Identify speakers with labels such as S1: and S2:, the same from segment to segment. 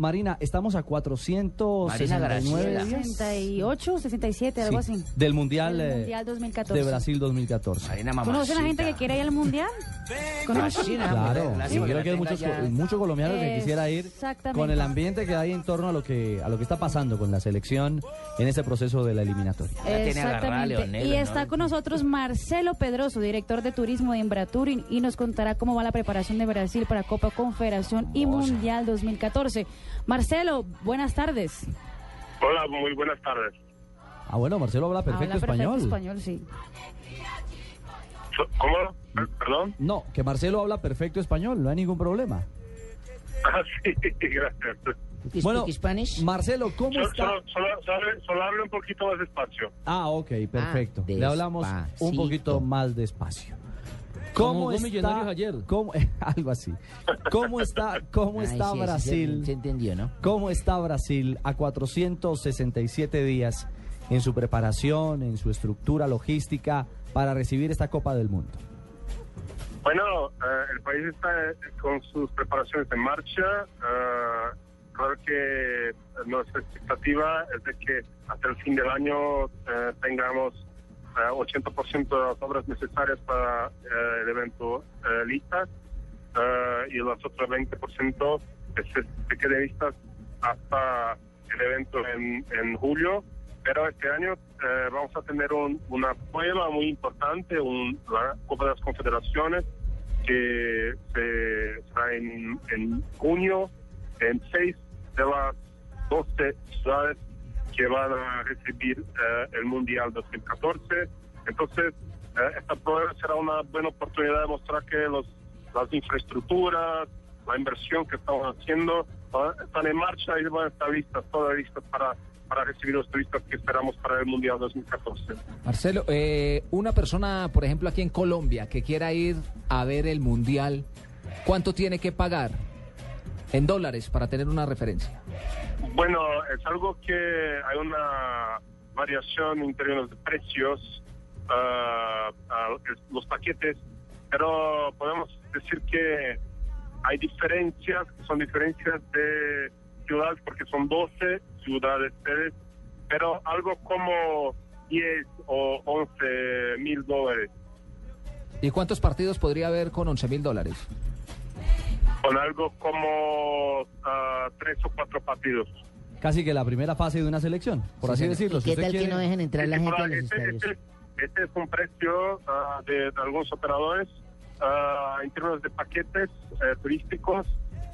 S1: Marina, estamos a 469
S2: Graciela.
S1: días
S3: 68, 67, algo
S1: Sí,
S3: así.
S1: del Mundial,
S3: Del
S1: eh,
S3: Mundial 2014.
S1: de Brasil 2014.
S2: Marina
S3: ¿Conocen a gente que quiere ir al Mundial? ¿Conocen?
S2: Sí, no,
S1: Claro,
S2: que
S1: creo que hay muchos, muchos colombianos que quisiera ir
S3: Exactamente.
S1: con el ambiente que hay en torno a lo que a lo que está pasando con la selección en ese proceso de la eliminatoria.
S2: Leonel,
S3: Y
S2: ¿no?
S3: está con nosotros Marcelo Pedroso, director de turismo de Embratur, y, y nos contará cómo va la preparación de Brasil para Copa Confederación y Mundial 2014. Marcelo, buenas tardes.
S4: Hola, muy buenas tardes.
S1: Ah, bueno, Marcelo habla perfecto
S3: Habla
S1: español.
S3: español, sí.
S4: So- ¿Cómo? Per- ¿Perdón?
S1: No, que Marcelo habla perfecto español, no hay ningún problema.
S4: Ah, sí, gracias.
S2: ¿Speak
S1: Bueno,
S2: Spanish?
S1: Marcelo, ¿cómo
S4: Solo,
S1: está?
S4: solo, solo, solo- solo hablo un poquito más despacio.
S1: Ah, ok, perfecto.
S2: Ah,
S1: Le hablamos un poquito más despacio.
S5: Como
S1: ¿Cómo está?
S5: Millonarios ayer.
S1: cómo- algo así. ¿Cómo está, cómo
S2: Ay,
S1: está
S2: sí, sí,
S1: Brasil?
S2: Se, se entendió, ¿no?
S1: ¿Cómo está Brasil a 467 días en su preparación, en su estructura logística para recibir esta Copa del Mundo?
S4: Bueno, eh, el país está eh, con sus preparaciones en marcha. Eh, claro que nuestra expectativa es de que hasta el fin del año eh, tengamos eh, 80% de las obras necesarias para eh, el evento eh, listas eh, y los otros 20% que se, se queden listas hasta el evento en, en julio. Pero este año eh, vamos a tener un- una prueba muy importante, un, la Copa de las Confederaciones, que se será en, en junio en seis de las 12 ciudades que van a recibir eh, el Mundial 2014. Entonces, eh, esta prueba será una buena oportunidad de mostrar que los, las infraestructuras, la inversión que estamos haciendo ah, están en marcha y van a estar listas, todas listas para, para recibir los turistas que esperamos para el Mundial 2014.
S5: Marcelo, eh, una persona, por ejemplo, aquí en Colombia, que quiera ir a ver el Mundial, ¿cuánto tiene que pagar en dólares para tener una referencia?
S4: Bueno, es algo que hay una variación en términos de precios, ah, los paquetes, pero podemos decir que hay diferencias, son diferencias de ciudades, porque son 12 ciudades sedes, pero algo como 10 o 11 mil dólares,
S5: ¿Y cuántos partidos podría haber con 11 mil dólares?
S4: con algo como ah, tres o cuatro partidos.
S1: Casi que la primera fase de una selección, por
S2: Sí,
S1: así
S2: señor.
S1: decirlo.
S2: ¿Y
S1: Si
S2: qué
S1: usted
S2: tal que
S1: quiere-
S2: no dejen entrar la
S4: Este,
S2: gente a los
S4: este- este- este es un precio ah, de, de algunos operadores ah, en términos de paquetes eh, turísticos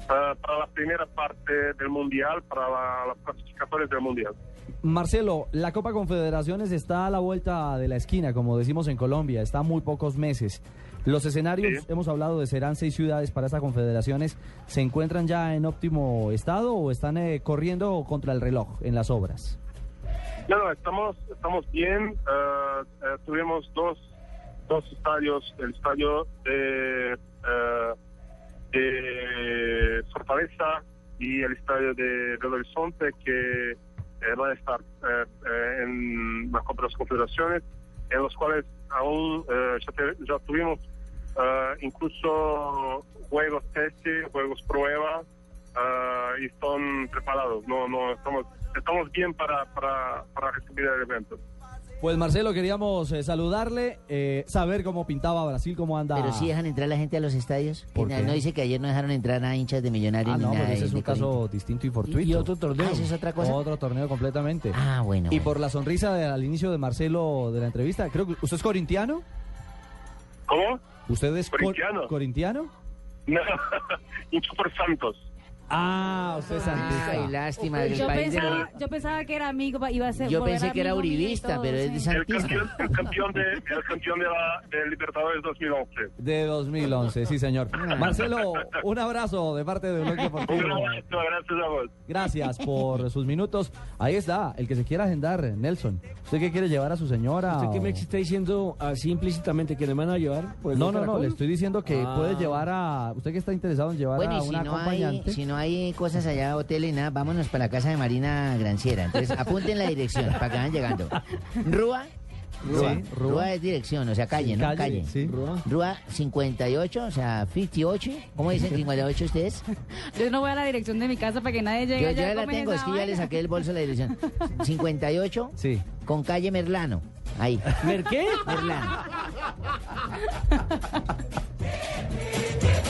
S4: para la primera parte del mundial, para la- las clasificatorias del mundial.
S1: Marcelo, la Copa Confederaciones está a la vuelta de la esquina, como decimos en Colombia, está a muy pocos meses. Los escenarios,
S4: Sí.
S1: hemos hablado de serán seis ciudades para estas confederaciones, ¿se encuentran ya en óptimo estado o están eh, corriendo contra el reloj en las obras?
S4: No, no, estamos, estamos bien. ah, eh, tuvimos dos, dos estadios, el estadio de, eh, de Y el estadio de Belo Horizonte que eh, van a estar eh, eh, en la Copa de las Confederaciones, en los cuales aún eh, ya, ya tuvimos ah, incluso juegos teste, juegos prueba y están preparados. No, no, estamos, estamos bien para, para, para recibir el evento.
S1: Pues Marcelo, queríamos eh, saludarle, eh, saber cómo pintaba Brasil, cómo anda.
S2: Pero sí dejan entrar la gente a los estadios.
S1: ¿Por qué?
S2: No dice que ayer no dejaron entrar a hinchas de millonarios
S1: Ah,
S2: ni
S1: no,
S2: nada.
S1: pero ese es un caso distinto y fortuito.
S5: Y otro torneo.
S2: Ah, ¿eso es otra cosa?
S1: Otro torneo completamente.
S2: Ah, bueno.
S1: Y
S2: bueno.
S1: por la sonrisa de- al inicio de Marcelo de la entrevista, creo que usted es corintiano.
S4: ¿Cómo?
S1: ¿Usted es cor-
S4: Corintiano.
S1: corintiano?
S4: No, hincho por Santos.
S1: Ah, usted es
S2: Ay,
S1: santista.
S2: lástima. del
S3: Yo
S2: país de-
S3: pensaba, yo pensaba que era amigo, iba a ser.
S2: Yo pensé que era uribista,
S3: todo,
S2: pero es de
S4: El campeón, el campeón de, el campeón de la de Libertadores 2011.
S1: De 2011, sí, señor. Marcelo, un abrazo de parte de Bloque
S4: Un abrazo, gracias a vos.
S1: Gracias por sus minutos. Ahí está, el que se quiera agendar, Nelson. ¿Usted qué quiere llevar a su señora?
S5: ¿Usted qué
S1: o-
S5: me está diciendo así implícitamente que le van a llevar? por el
S1: No, no, no,
S5: Caracol?
S1: le estoy diciendo que
S5: Ah.
S1: puede llevar a... ¿Usted que está interesado en llevar
S2: Bueno,
S1: a
S2: y si
S1: una
S2: no, hay,
S1: acompañante?
S2: si no hay cosas allá, hoteles, nada, vámonos para la casa de Marina Granciera. Entonces, apunten la dirección para que vayan llegando. Rúa, Rúa.
S1: Sí,
S2: Rúa.
S1: Rúa.
S2: es dirección, o sea, calle, ¿no? Calle.
S1: sí.
S2: Rúa 58, o sea, 58. ¿Cómo dicen 58 ustedes?
S3: Yo no voy a la dirección de mi casa para que nadie llegue
S2: Yo ya la tengo, es que ya le saqué el bolso la dirección. 58
S1: Sí.
S2: con calle Merlano. Ahí.
S1: ¿Ver qué?
S2: Merlano.